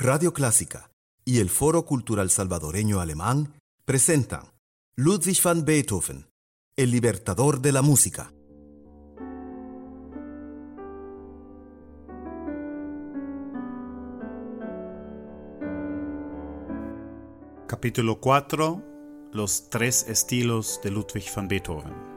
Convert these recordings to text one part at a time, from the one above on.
Radio Clásica y el Foro Cultural Salvadoreño Alemán presentan Ludwig van Beethoven, el libertador de la música. Capítulo 4 Los tres estilos de Ludwig van Beethoven.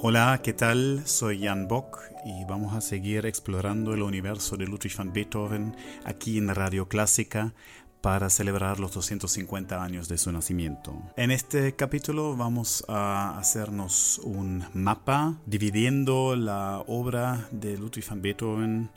Hola, ¿qué tal? Soy Jan Bock y vamos a seguir explorando el universo de Ludwig van Beethoven aquí en Radio Clásica para celebrar los 250 años de su nacimiento. En este capítulo vamos a hacernos un mapa dividiendo la obra de Ludwig van Beethoven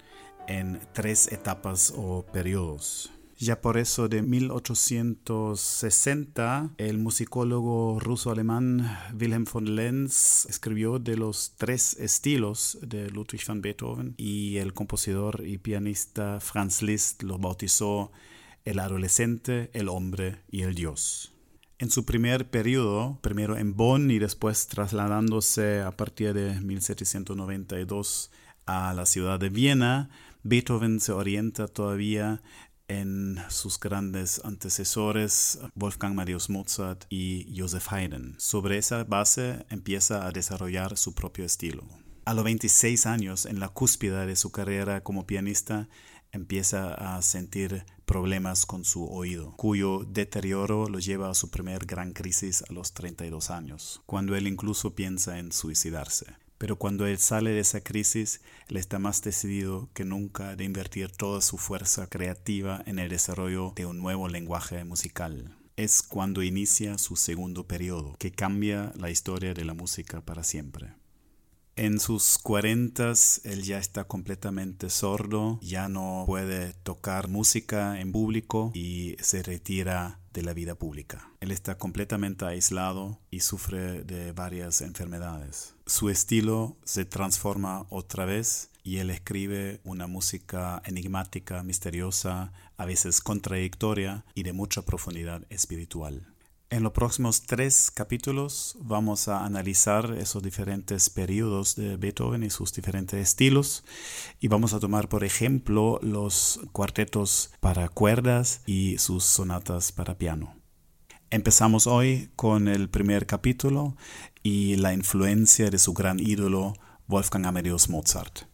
en tres etapas o periodos. Ya por eso de 1860 el musicólogo ruso-alemán Wilhelm von Lenz escribió de los tres estilos de Ludwig van Beethoven y el compositor y pianista Franz Liszt lo bautizó el adolescente, el hombre y el dios. En su primer periodo, primero en Bonn y después trasladándose a partir de 1792 a la ciudad de Viena, Beethoven se orienta todavía en sus grandes antecesores Wolfgang Amadeus Mozart y Joseph Haydn. Sobre esa base empieza a desarrollar su propio estilo. A los 26 años, en la cúspide de su carrera como pianista, empieza a sentir problemas con su oído, cuyo deterioro lo lleva a su primer gran crisis a los 32 años, cuando él incluso piensa en suicidarse. Pero cuando él sale de esa crisis, él está más decidido que nunca de invertir toda su fuerza creativa en el desarrollo de un nuevo lenguaje musical. Es cuando inicia su segundo periodo, que cambia la historia de la música para siempre. En sus cuarentas él ya está completamente sordo, ya no puede tocar música en público y se retira de la vida pública. Él está completamente aislado y sufre de varias enfermedades. Su estilo se transforma otra vez y él escribe una música enigmática, misteriosa, a veces contradictoria y de mucha profundidad espiritual. En los próximos tres capítulos vamos a analizar esos diferentes periodos de Beethoven y sus diferentes estilos y vamos a tomar por ejemplo los cuartetos para cuerdas y sus sonatas para piano. Empezamos hoy con el primer capítulo y la influencia de su gran ídolo Wolfgang Amadeus Mozart.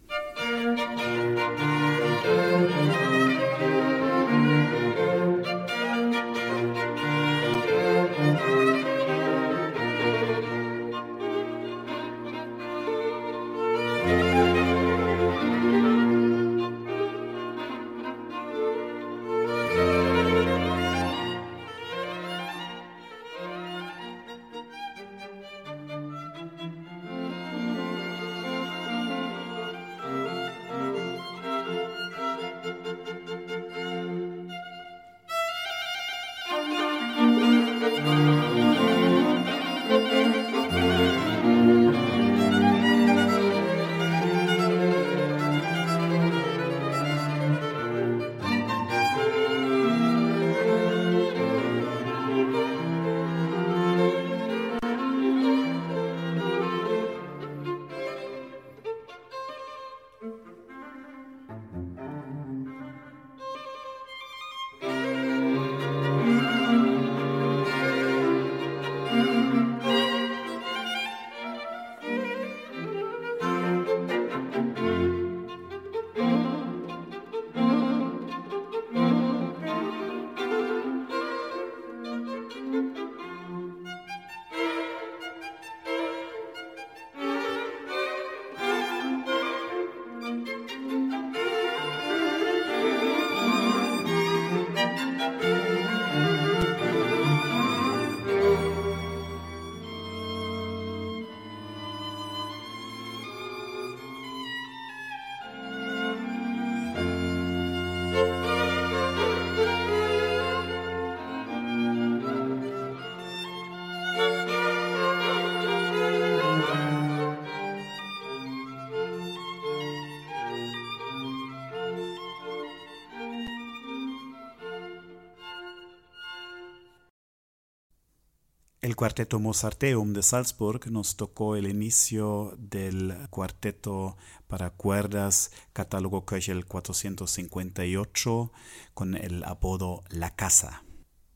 El cuarteto Mozarteum de Salzburg nos tocó el inicio del cuarteto para cuerdas catálogo Köchel 458 con el apodo La Casa.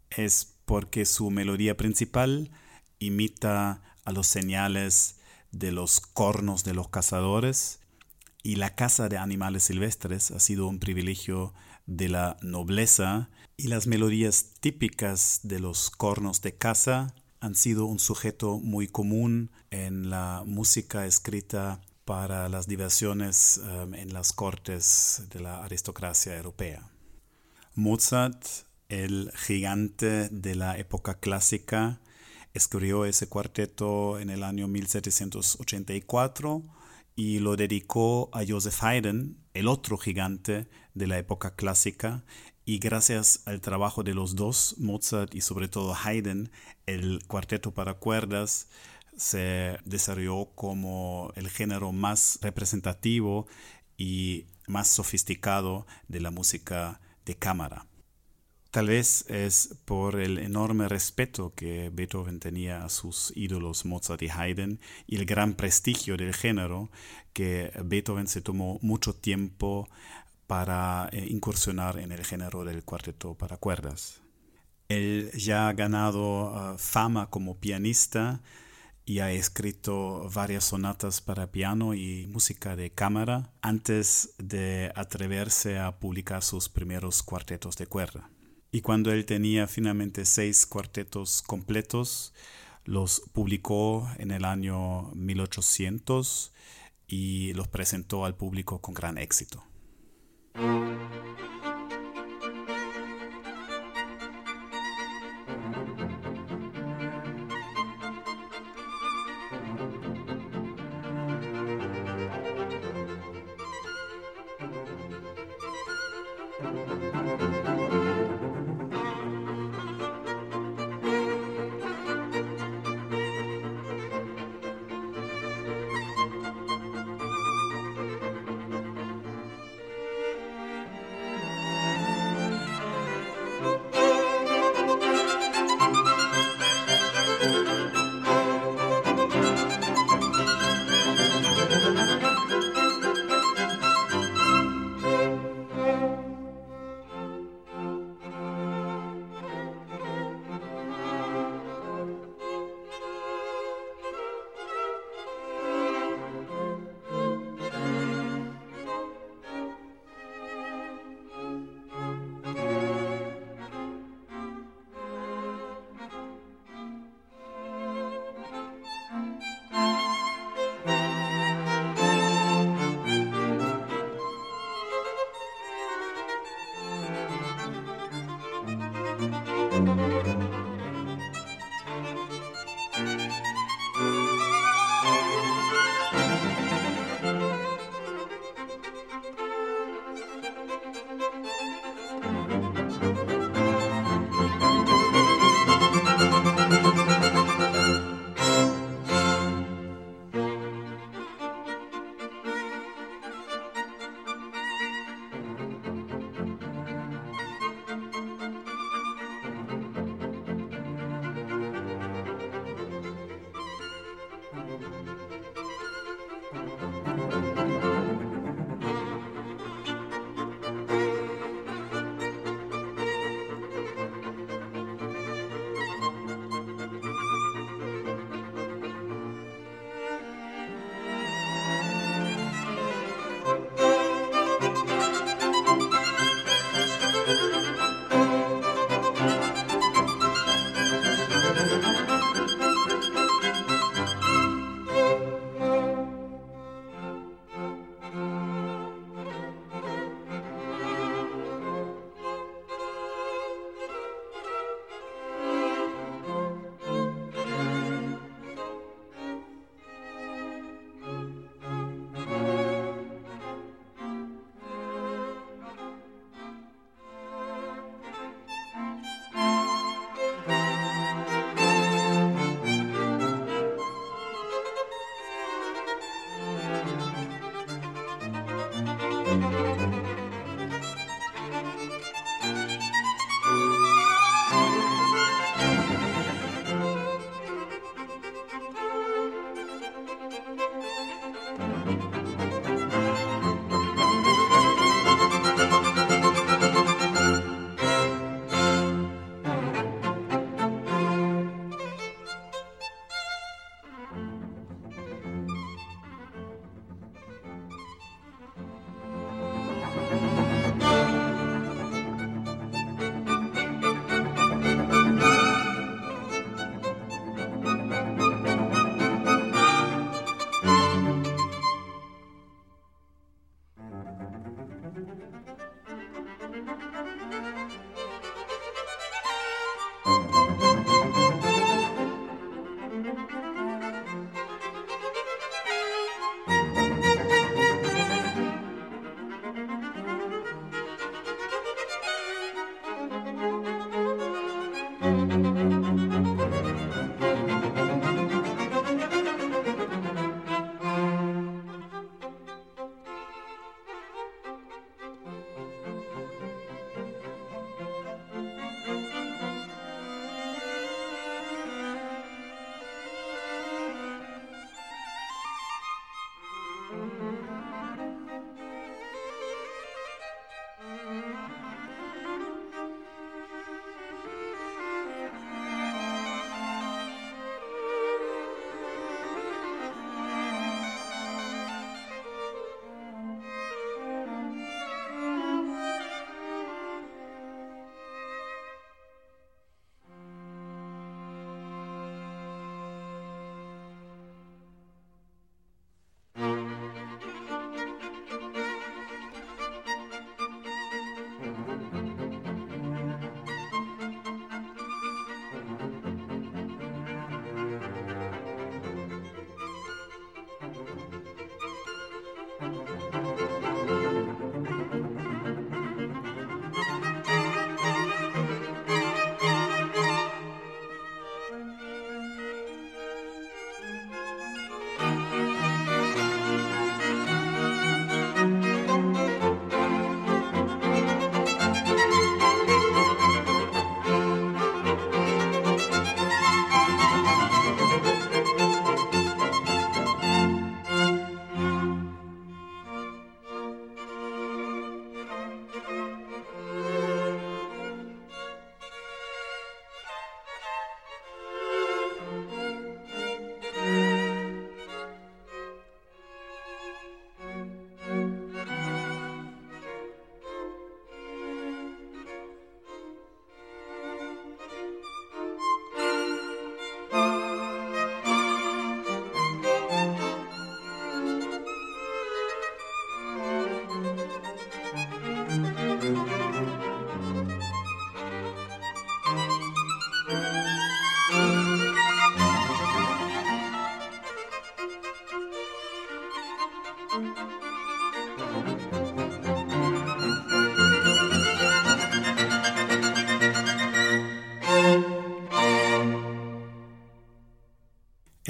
Es porque su melodía principal imita a los señales de los cornos de los cazadores y la caza de animales silvestres ha sido un privilegio de la nobleza y las melodías típicas de los cornos de caza han sido un sujeto muy común en la música escrita para las diversiones um, en las cortes de la aristocracia europea. Mozart, el gigante de la época clásica, escribió ese cuarteto en el año 1784 y lo dedicó a Joseph Haydn, el otro gigante de la época clásica, y gracias al trabajo de los dos, Mozart y sobre todo Haydn, el cuarteto para cuerdas se desarrolló como el género más representativo y más sofisticado de la música de cámara. Tal vez es por el enorme respeto que Beethoven tenía a sus ídolos Mozart y Haydn y el gran prestigio del género que Beethoven se tomó mucho tiempo para eh, incursionar en el género del cuarteto para cuerdas. Él ya ha ganado ah, fama como pianista y ha escrito varias sonatas para piano y música de cámara antes de atreverse a publicar sus primeros cuartetos de cuerda. Y cuando él tenía finalmente seis cuartetos completos, los publicó en el año 1800 y los presentó al público con gran éxito. Música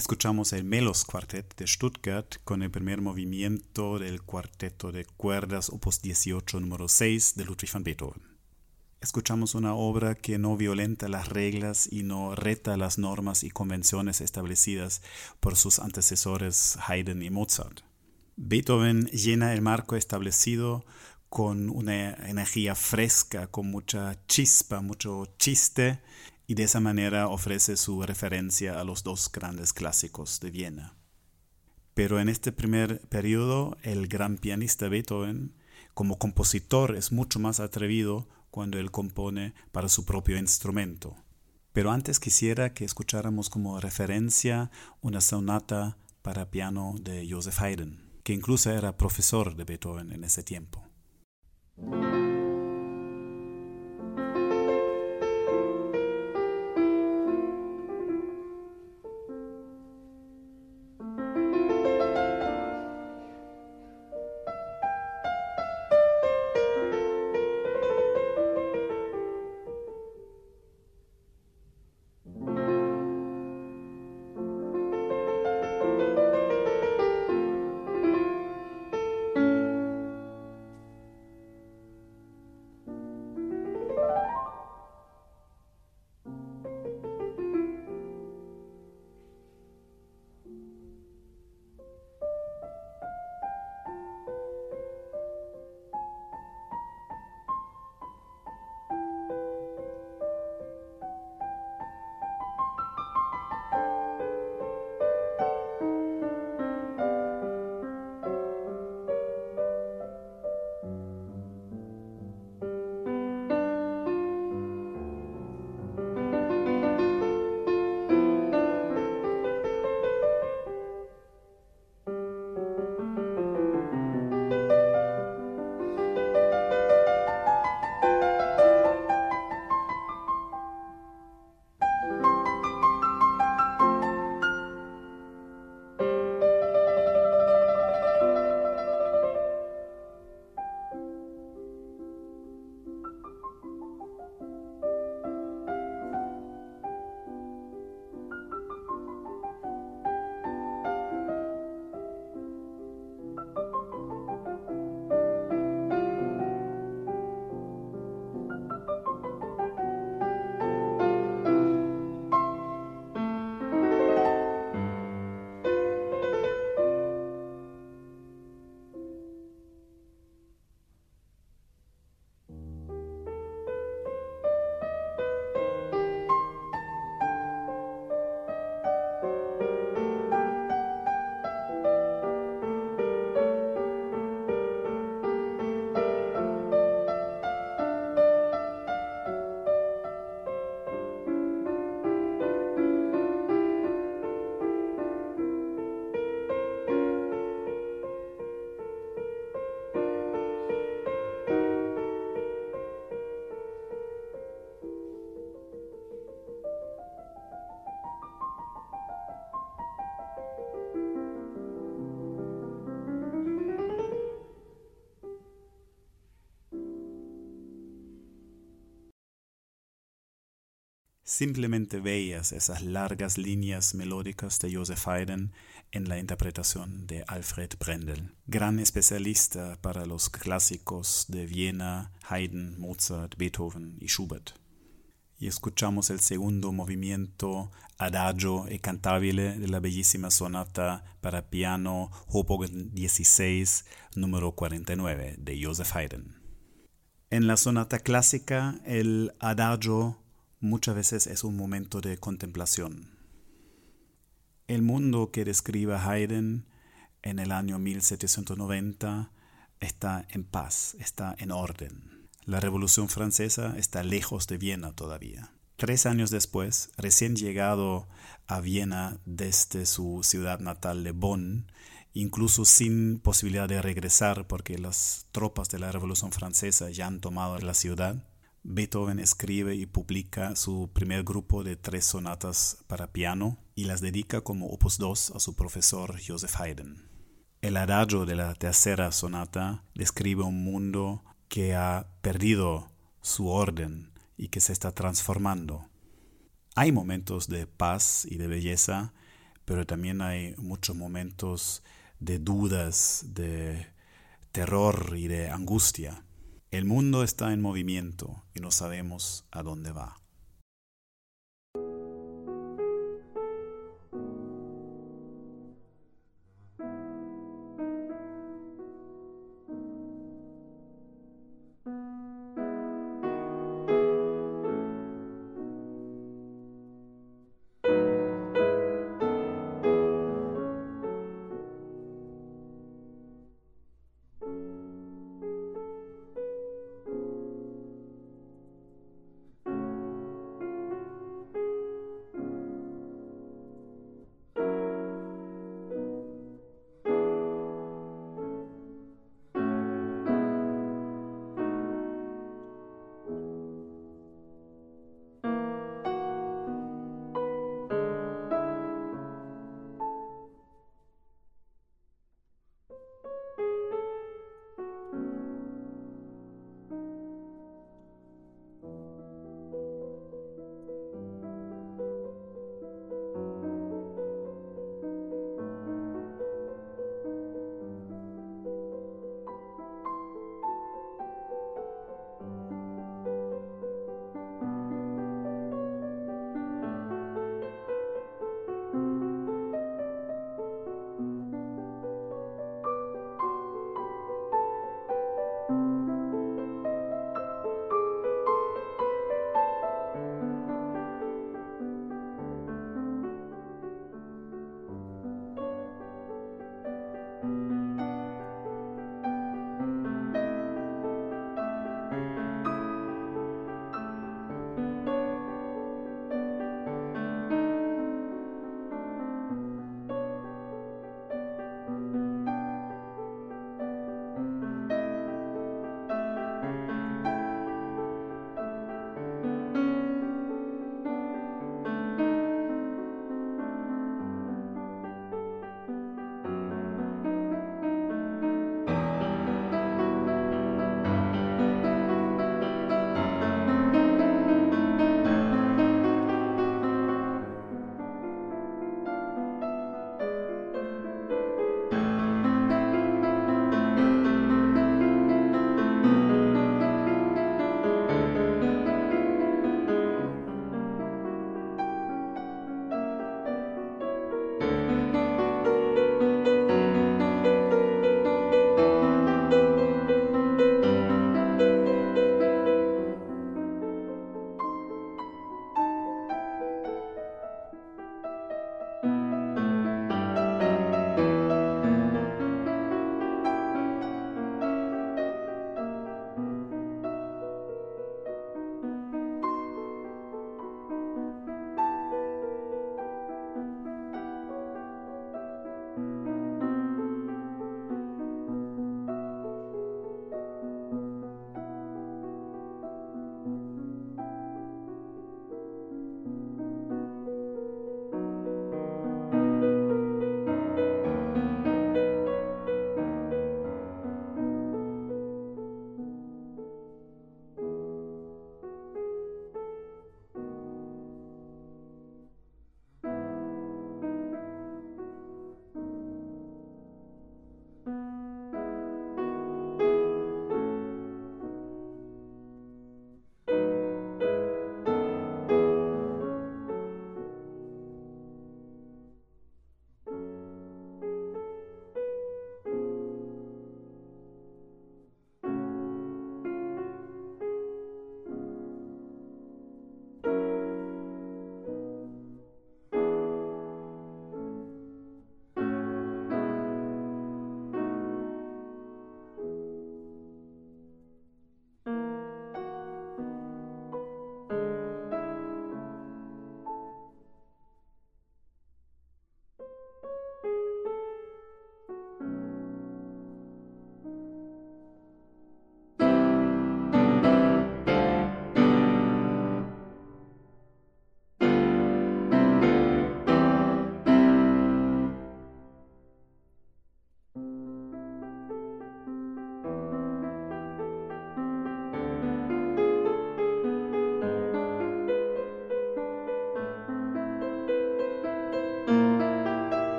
Escuchamos el Melos Quartet de Stuttgart con el primer movimiento del cuarteto de cuerdas opus 18 número 6 de Ludwig van Beethoven. Escuchamos una obra que no violenta las reglas y no reta las normas y convenciones establecidas por sus antecesores Haydn y Mozart. Beethoven llena el marco establecido con una energía fresca, con mucha chispa, mucho chiste y de esa manera ofrece su referencia a los dos grandes clásicos de Viena. Pero en este primer periodo, el gran pianista Beethoven, como compositor, es mucho más atrevido cuando él compone para su propio instrumento. Pero antes quisiera que escucháramos como referencia una sonata para piano de Joseph Haydn, que incluso era profesor de Beethoven en ese tiempo. Simplemente veías esas largas líneas melódicas de Joseph Haydn en la interpretación de Alfred Brendel, gran especialista para los clásicos de Viena, Haydn, Mozart, Beethoven y Schubert. Y escuchamos el segundo movimiento adagio e cantabile de la bellísima sonata para piano Hoboken 16, número 49 de Joseph Haydn. En la sonata clásica, el adagio muchas veces es un momento de contemplación. El mundo que describe Haydn en el año 1790 está en paz, está en orden. La Revolución Francesa está lejos de Viena todavía. Tres años después, recién llegado a Viena desde su ciudad natal de Bonn, incluso sin posibilidad de regresar porque las tropas de la Revolución Francesa ya han tomado la ciudad, Beethoven escribe y publica su primer grupo de tres sonatas para piano y las dedica como opus 2 a su profesor Joseph Haydn. El adagio de la tercera sonata describe un mundo que ha perdido su orden y que se está transformando. Hay momentos de paz y de belleza, pero también hay muchos momentos de dudas, de terror y de angustia. El mundo está en movimiento y no sabemos a dónde va.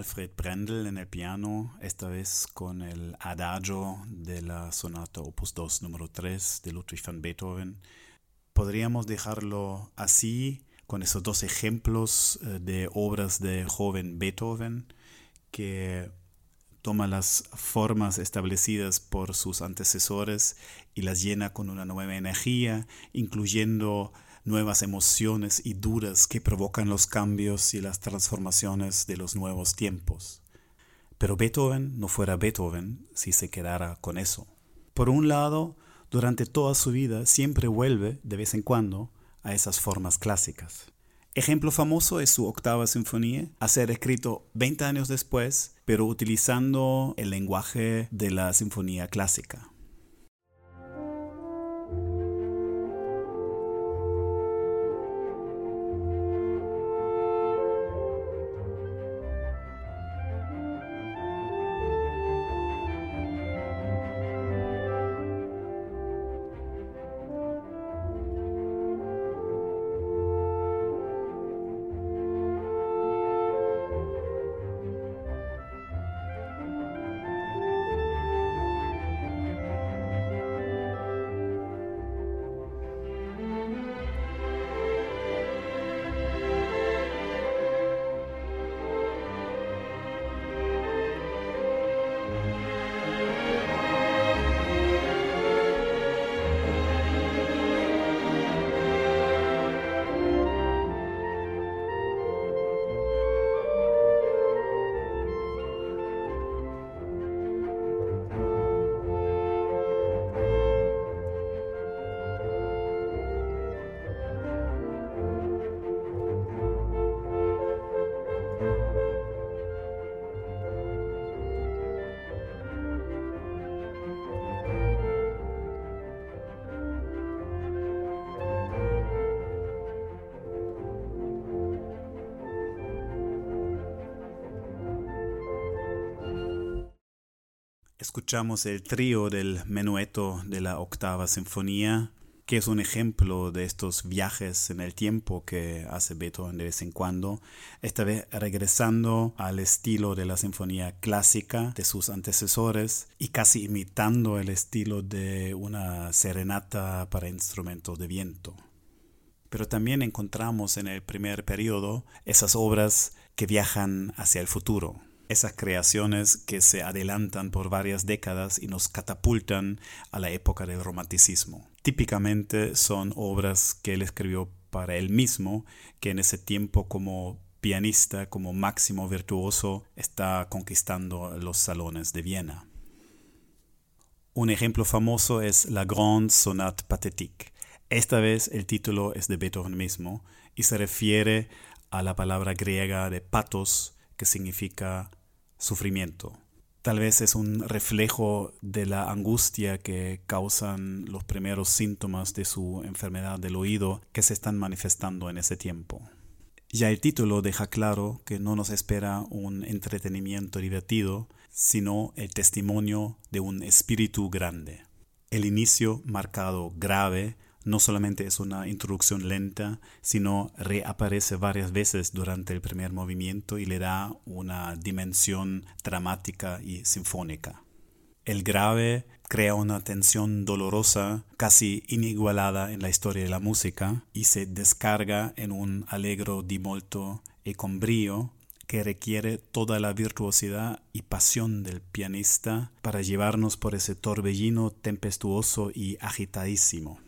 Alfred Brendel en el piano, esta vez con el adagio de la sonata opus 2 número 3 de Ludwig van Beethoven. Podríamos dejarlo así con esos dos ejemplos eh, de obras de joven Beethoven que toma las formas establecidas por sus antecesores y las llena con una nueva energía, incluyendo nuevas emociones y dudas que provocan los cambios y las transformaciones de los nuevos tiempos. Pero Beethoven no fuera Beethoven si se quedara con eso. Por un lado, durante toda su vida siempre vuelve, de vez en cuando, a esas formas clásicas. Ejemplo famoso es su octava sinfonía, a ser escrito 20 años después, pero utilizando el lenguaje de la sinfonía clásica. Escuchamos el trío del menueto de la octava sinfonía, que es un ejemplo de estos viajes en el tiempo que hace Beethoven de vez en cuando, esta vez regresando al estilo de la sinfonía clásica de sus antecesores y casi imitando el estilo de una serenata para instrumentos de viento. Pero también encontramos en el primer periodo esas obras que viajan hacia el futuro, esas creaciones que se adelantan por varias décadas y nos catapultan a la época del romanticismo. Típicamente son obras que él escribió para él mismo, que en ese tiempo como pianista, como máximo virtuoso, está conquistando los salones de Viena. Un ejemplo famoso es la Grande Sonate Pathétique. Esta vez el título es de Beethoven mismo y se refiere a la palabra griega de patos, que significa sufrimiento. Tal vez es un reflejo de la angustia que causan los primeros síntomas de su enfermedad del oído que se están manifestando en ese tiempo. Ya el título deja claro que no nos espera un entretenimiento divertido, sino el testimonio de un espíritu grande. El inicio marcado grave no solamente es una introducción lenta, sino reaparece varias veces durante el primer movimiento y le da una dimensión dramática y sinfónica. El grave crea una tensión dolorosa casi inigualada en la historia de la música y se descarga en un allegro di molto e con brío que requiere toda la virtuosidad y pasión del pianista para llevarnos por ese torbellino tempestuoso y agitadísimo.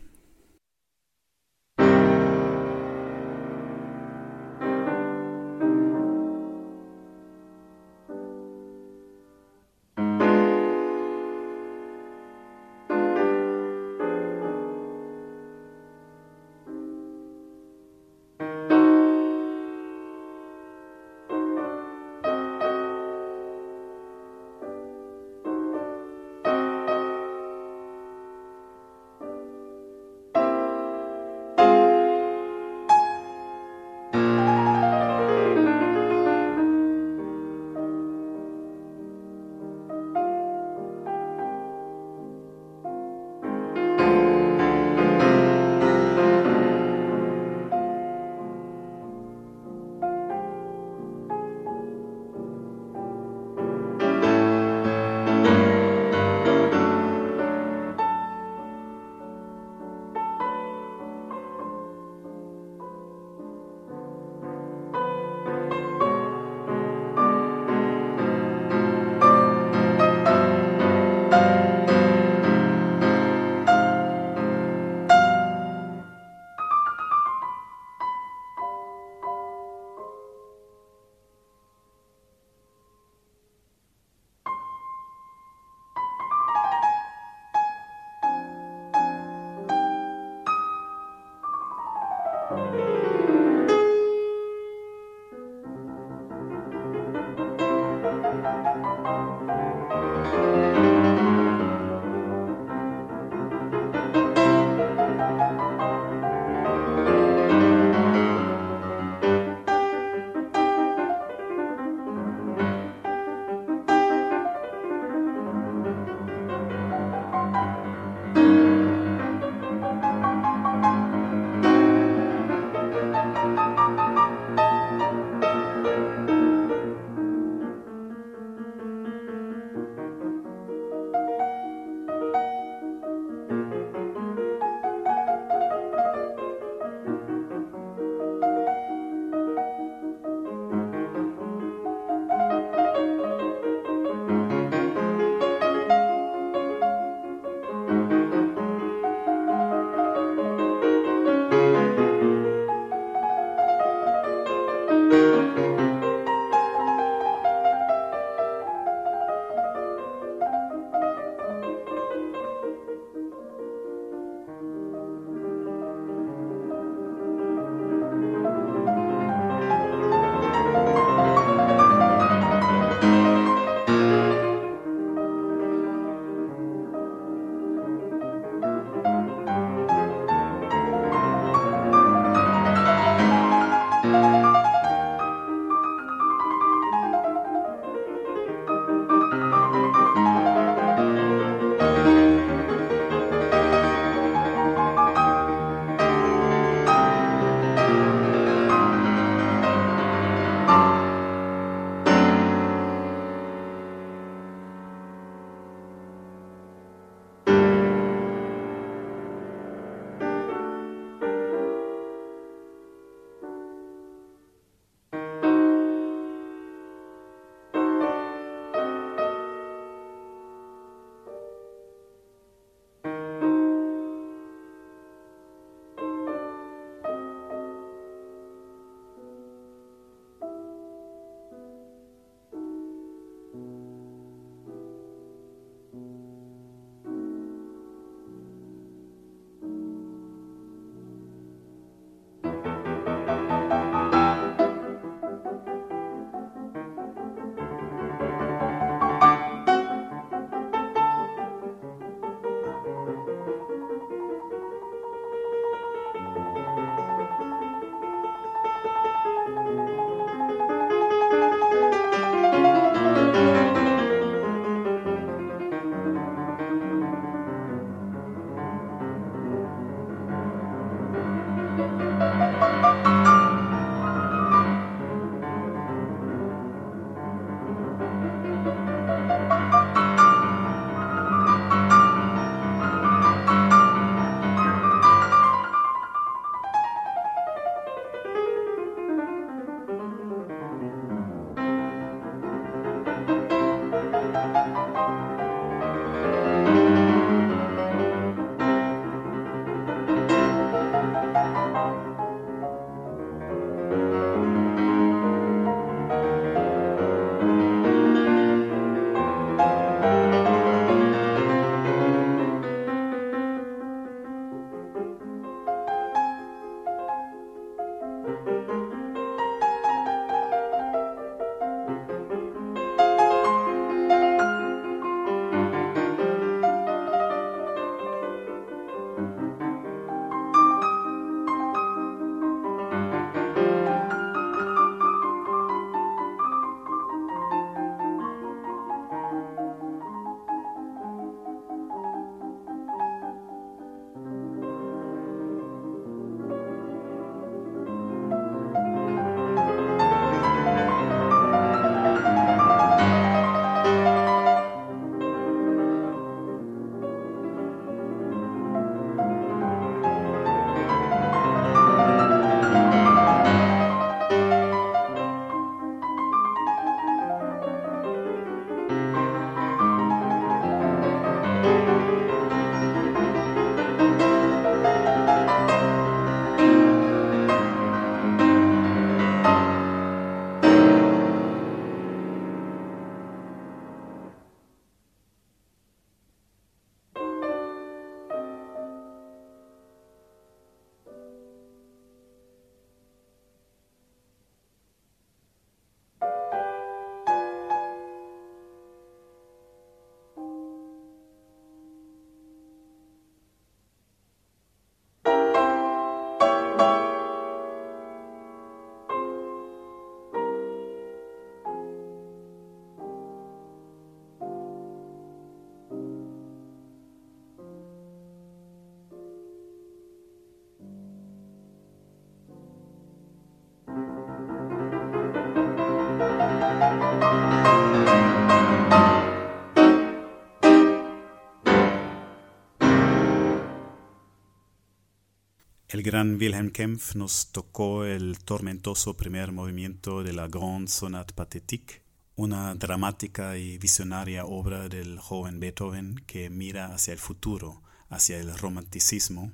El gran Wilhelm Kempf nos tocó el tormentoso primer movimiento de la Grande Sonate Pathétique, una dramática y visionaria obra del joven Beethoven que mira hacia el futuro, hacia el romanticismo,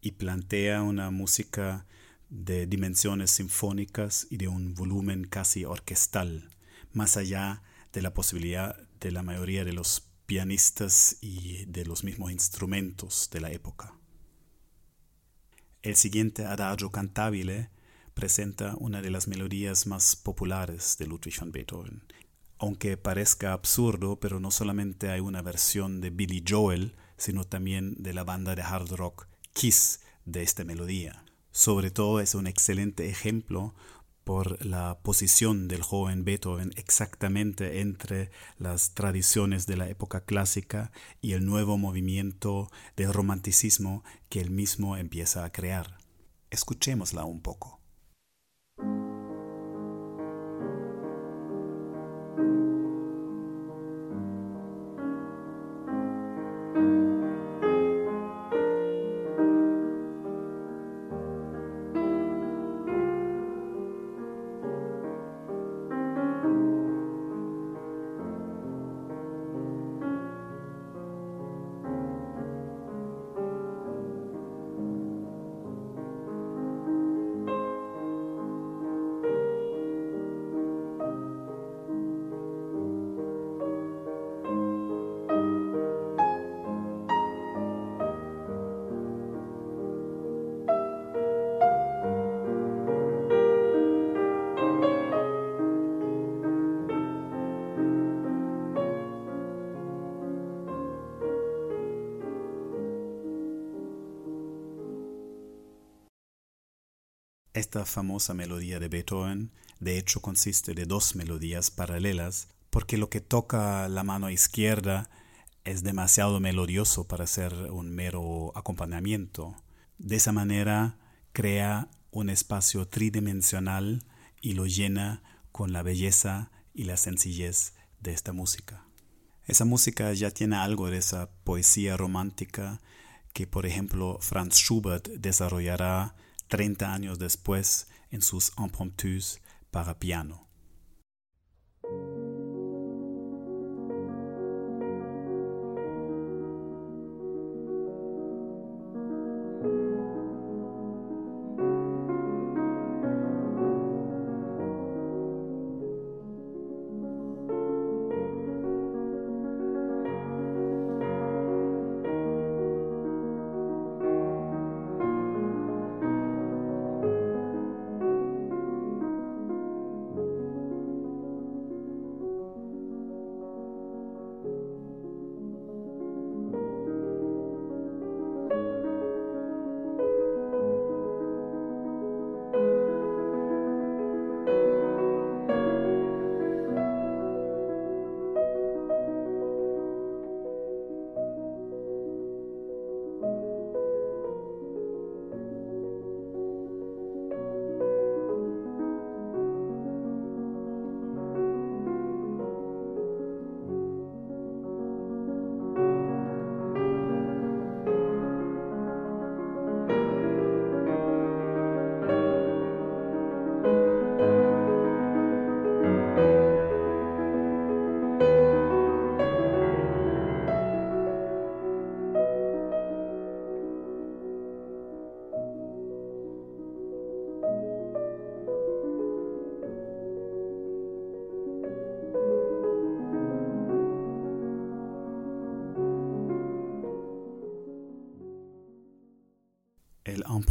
y plantea una música de dimensiones sinfónicas y de un volumen casi orquestal, más allá de la posibilidad de la mayoría de los pianistas y de los mismos instrumentos de la época. El siguiente adagio cantabile presenta una de las melodías más populares de Ludwig van Beethoven. Aunque parezca absurdo, pero no solamente hay una versión de Billy Joel, sino también de la banda de hard rock Kiss de esta melodía. Sobre todo es un excelente ejemplo por la posición del joven Beethoven exactamente entre las tradiciones de la época clásica y el nuevo movimiento de romanticismo que él mismo empieza a crear. Escuchémosla un poco. Esta famosa melodía de Beethoven de hecho consiste de dos melodías paralelas porque lo que toca la mano izquierda es demasiado melodioso para ser un mero acompañamiento. De esa manera crea un espacio tridimensional y lo llena con la belleza y la sencillez de esta música. Esa música ya tiene algo de esa poesía romántica que, por ejemplo, Franz Schubert desarrollará 30 años después en sus impromptus para piano.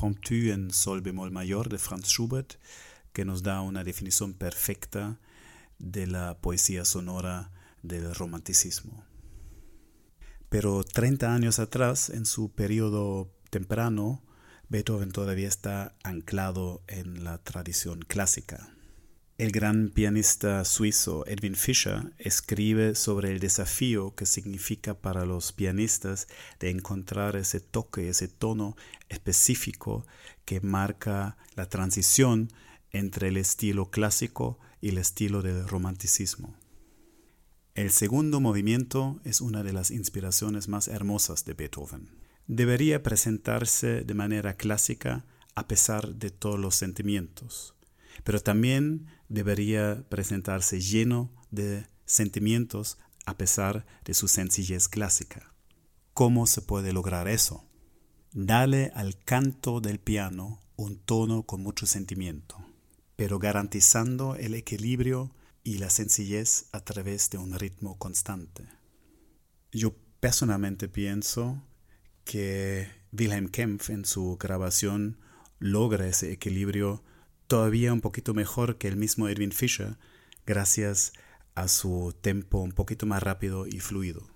En sol bemol mayor de Franz Schubert, que nos da una definición perfecta de la poesía sonora del romanticismo. Pero 30 años atrás, en su periodo temprano, Beethoven todavía está anclado en la tradición clásica. El gran pianista suizo Edwin Fischer escribe sobre el desafío que significa para los pianistas de encontrar ese toque, ese tono específico que marca la transición entre el estilo clásico y el estilo del romanticismo. El segundo movimiento es una de las inspiraciones más hermosas de Beethoven. Debería presentarse de manera clásica a pesar de todos los sentimientos pero también debería presentarse lleno de sentimientos a pesar de su sencillez clásica. ¿Cómo se puede lograr eso? Dale al canto del piano un tono con mucho sentimiento, pero garantizando el equilibrio y la sencillez a través de un ritmo constante. Yo personalmente pienso que Wilhelm Kempf en su grabación logra ese equilibrio todavía un poquito mejor que el mismo Edwin Fischer, gracias a su tempo un poquito más rápido y fluido.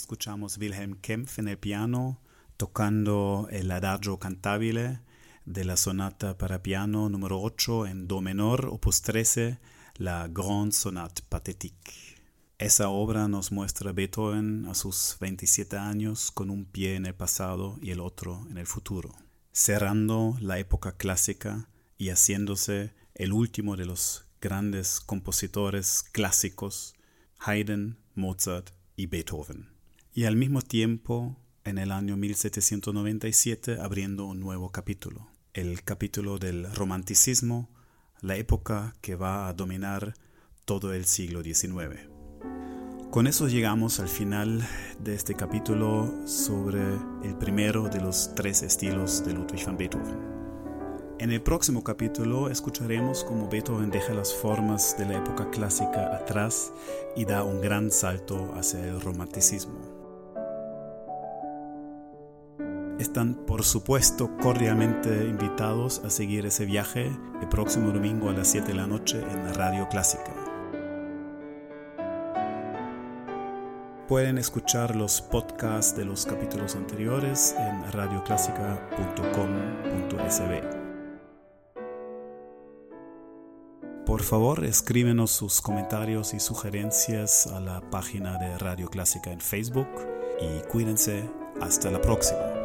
Escuchamos Wilhelm Kempf en el piano tocando el adagio cantabile de la sonata para piano número 8 en do menor, opus 13, la Grande Sonate Pathétique. Esa obra nos muestra Beethoven a sus 27 años con un pie en el pasado y el otro en el futuro, cerrando la época clásica y haciéndose el último de los grandes compositores clásicos, Haydn, Mozart y Beethoven. Y al mismo tiempo, en el año 1797, abriendo un nuevo capítulo, el capítulo del romanticismo, la época que va a dominar todo el siglo XIX. Con eso llegamos al final de este capítulo sobre el primero de los tres estilos de Ludwig van Beethoven. En el próximo capítulo escucharemos cómo Beethoven deja las formas de la época clásica atrás y da un gran salto hacia el romanticismo. Están por supuesto cordialmente invitados a seguir ese viaje el próximo domingo a las 7 de la noche en Radio Clásica. Pueden escuchar los podcasts de los capítulos anteriores en radioclásica.com.sb. Por favor, escríbenos sus comentarios y sugerencias a la página de Radio Clásica en Facebook y cuídense. Hasta la próxima.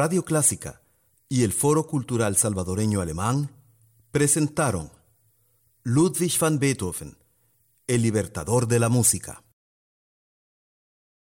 Radio Clásica y el Foro Cultural Salvadoreño Alemán presentaron Ludwig van Beethoven, el libertador de la música.